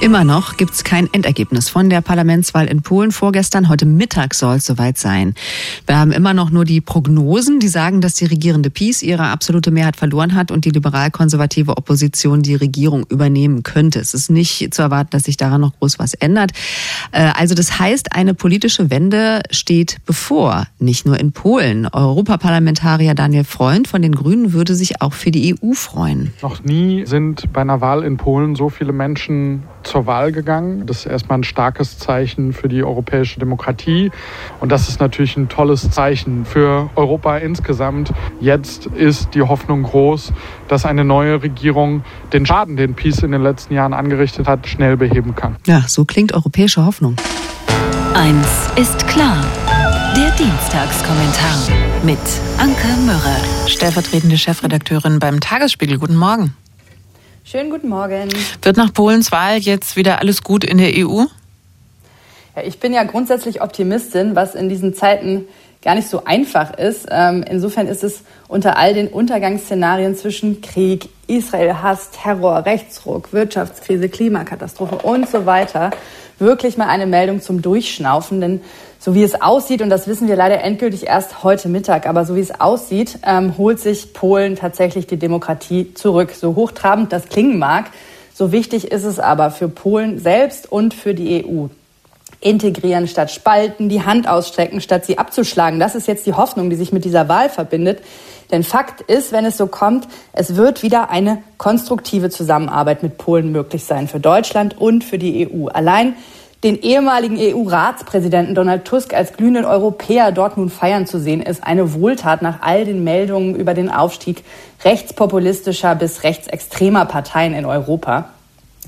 Immer noch gibt es kein Endergebnis von der Parlamentswahl in Polen vorgestern. Heute Mittag soll es soweit sein. Wir haben immer noch nur die Prognosen, die sagen, dass die regierende PiS ihre absolute Mehrheit verloren hat und die liberal-konservative Opposition die Regierung übernehmen könnte. Es ist nicht zu erwarten, dass sich daran noch groß was ändert. Äh, also das heißt, eine politische Wende steht bevor, nicht nur in Polen. Europaparlamentarier Daniel Freund von den Grünen würde sich auch für die EU freuen. Noch nie sind bei einer Wahl in Polen so viele Menschen zur Wahl gegangen. Das ist erstmal ein starkes Zeichen für die europäische Demokratie. Und das ist natürlich ein tolles Zeichen für Europa insgesamt. Jetzt ist die Hoffnung groß, dass eine neue Regierung den Schaden, den Peace in den letzten Jahren angerichtet hat, schnell beheben kann. Ja, so klingt europäische Hoffnung. Eins ist klar. Der Dienstagskommentar mit Anke Mürre. Stellvertretende Chefredakteurin beim Tagesspiegel. Guten Morgen. Schönen guten Morgen. Wird nach Polens Wahl jetzt wieder alles gut in der EU? Ja, ich bin ja grundsätzlich Optimistin, was in diesen Zeiten gar nicht so einfach ist. Ähm, insofern ist es unter all den Untergangsszenarien zwischen Krieg, Israel-Hass, Terror, Rechtsruck, Wirtschaftskrise, Klimakatastrophe und so weiter wirklich mal eine Meldung zum Durchschnaufen. Denn so wie es aussieht, und das wissen wir leider endgültig erst heute Mittag, aber so wie es aussieht, ähm, holt sich Polen tatsächlich die Demokratie zurück. So hochtrabend das klingen mag, so wichtig ist es aber für Polen selbst und für die EU. Integrieren statt spalten, die Hand ausstrecken statt sie abzuschlagen. Das ist jetzt die Hoffnung, die sich mit dieser Wahl verbindet. Denn Fakt ist, wenn es so kommt, es wird wieder eine konstruktive Zusammenarbeit mit Polen möglich sein für Deutschland und für die EU. Allein den ehemaligen EU-Ratspräsidenten Donald Tusk als glühenden Europäer dort nun feiern zu sehen, ist eine Wohltat nach all den Meldungen über den Aufstieg rechtspopulistischer bis rechtsextremer Parteien in Europa.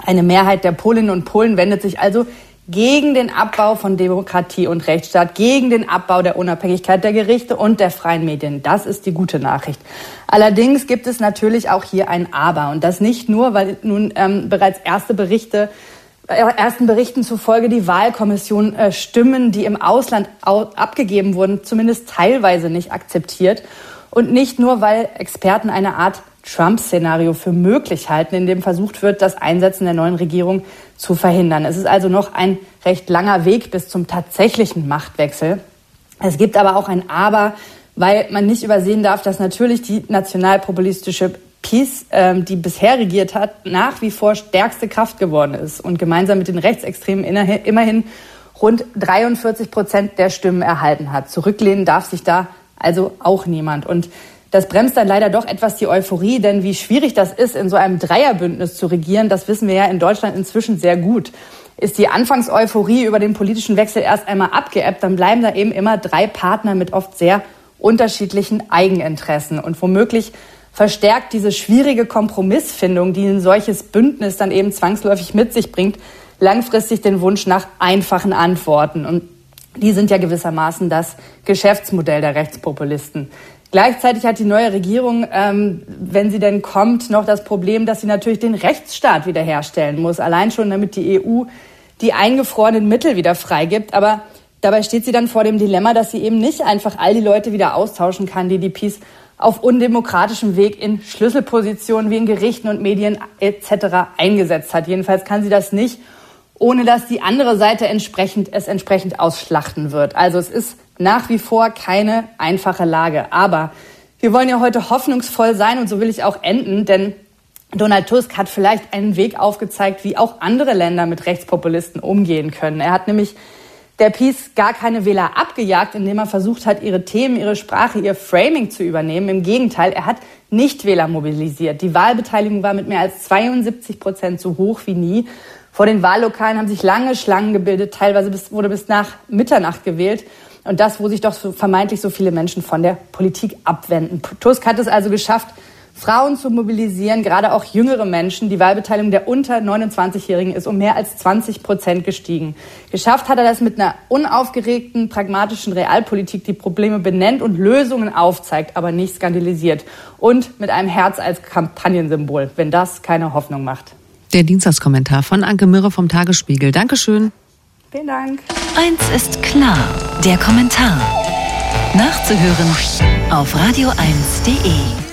Eine Mehrheit der Polinnen und Polen wendet sich also gegen den Abbau von Demokratie und Rechtsstaat, gegen den Abbau der Unabhängigkeit der Gerichte und der freien Medien. Das ist die gute Nachricht. Allerdings gibt es natürlich auch hier ein Aber. Und das nicht nur, weil nun ähm, bereits erste Berichte ersten Berichten zufolge die Wahlkommission äh, Stimmen, die im Ausland abgegeben wurden, zumindest teilweise nicht akzeptiert. Und nicht nur, weil Experten eine Art Trump-Szenario für möglich halten, in dem versucht wird, das Einsetzen der neuen Regierung zu verhindern. Es ist also noch ein recht langer Weg bis zum tatsächlichen Machtwechsel. Es gibt aber auch ein Aber, weil man nicht übersehen darf, dass natürlich die nationalpopulistische PiS, ähm, die bisher regiert hat, nach wie vor stärkste Kraft geworden ist und gemeinsam mit den Rechtsextremen immerhin rund 43 Prozent der Stimmen erhalten hat. Zurücklehnen darf sich da also auch niemand. Und das bremst dann leider doch etwas die Euphorie, denn wie schwierig das ist, in so einem Dreierbündnis zu regieren, das wissen wir ja in Deutschland inzwischen sehr gut. Ist die Anfangseuphorie über den politischen Wechsel erst einmal abgeebbt, dann bleiben da eben immer drei Partner mit oft sehr unterschiedlichen Eigeninteressen. Und womöglich verstärkt diese schwierige Kompromissfindung, die ein solches Bündnis dann eben zwangsläufig mit sich bringt, langfristig den Wunsch nach einfachen Antworten. Und die sind ja gewissermaßen das Geschäftsmodell der Rechtspopulisten. Gleichzeitig hat die neue Regierung, ähm, wenn sie denn kommt, noch das Problem, dass sie natürlich den Rechtsstaat wiederherstellen muss. Allein schon, damit die EU die eingefrorenen Mittel wieder freigibt. Aber dabei steht sie dann vor dem Dilemma, dass sie eben nicht einfach all die Leute wieder austauschen kann, die die Peace auf undemokratischem Weg in Schlüsselpositionen wie in Gerichten und Medien etc. eingesetzt hat. Jedenfalls kann sie das nicht, ohne dass die andere Seite entsprechend, es entsprechend ausschlachten wird. Also es ist nach wie vor keine einfache Lage. Aber wir wollen ja heute hoffnungsvoll sein und so will ich auch enden, denn Donald Tusk hat vielleicht einen Weg aufgezeigt, wie auch andere Länder mit Rechtspopulisten umgehen können. Er hat nämlich der Peace gar keine Wähler abgejagt, indem er versucht hat, ihre Themen, ihre Sprache, ihr Framing zu übernehmen. Im Gegenteil, er hat Nichtwähler mobilisiert. Die Wahlbeteiligung war mit mehr als 72 Prozent so hoch wie nie. Vor den Wahllokalen haben sich lange Schlangen gebildet. Teilweise bis, wurde bis nach Mitternacht gewählt. Und das, wo sich doch so vermeintlich so viele Menschen von der Politik abwenden. Tusk hat es also geschafft, Frauen zu mobilisieren, gerade auch jüngere Menschen. Die Wahlbeteiligung der unter 29-Jährigen ist um mehr als 20 Prozent gestiegen. Geschafft hat er das mit einer unaufgeregten, pragmatischen Realpolitik, die Probleme benennt und Lösungen aufzeigt, aber nicht skandalisiert. Und mit einem Herz als Kampagnensymbol, wenn das keine Hoffnung macht. Der Dienstagskommentar von Anke Mürre vom Tagesspiegel. Dankeschön. Vielen Dank. Eins ist klar, der Kommentar. Nachzuhören auf radio1.de.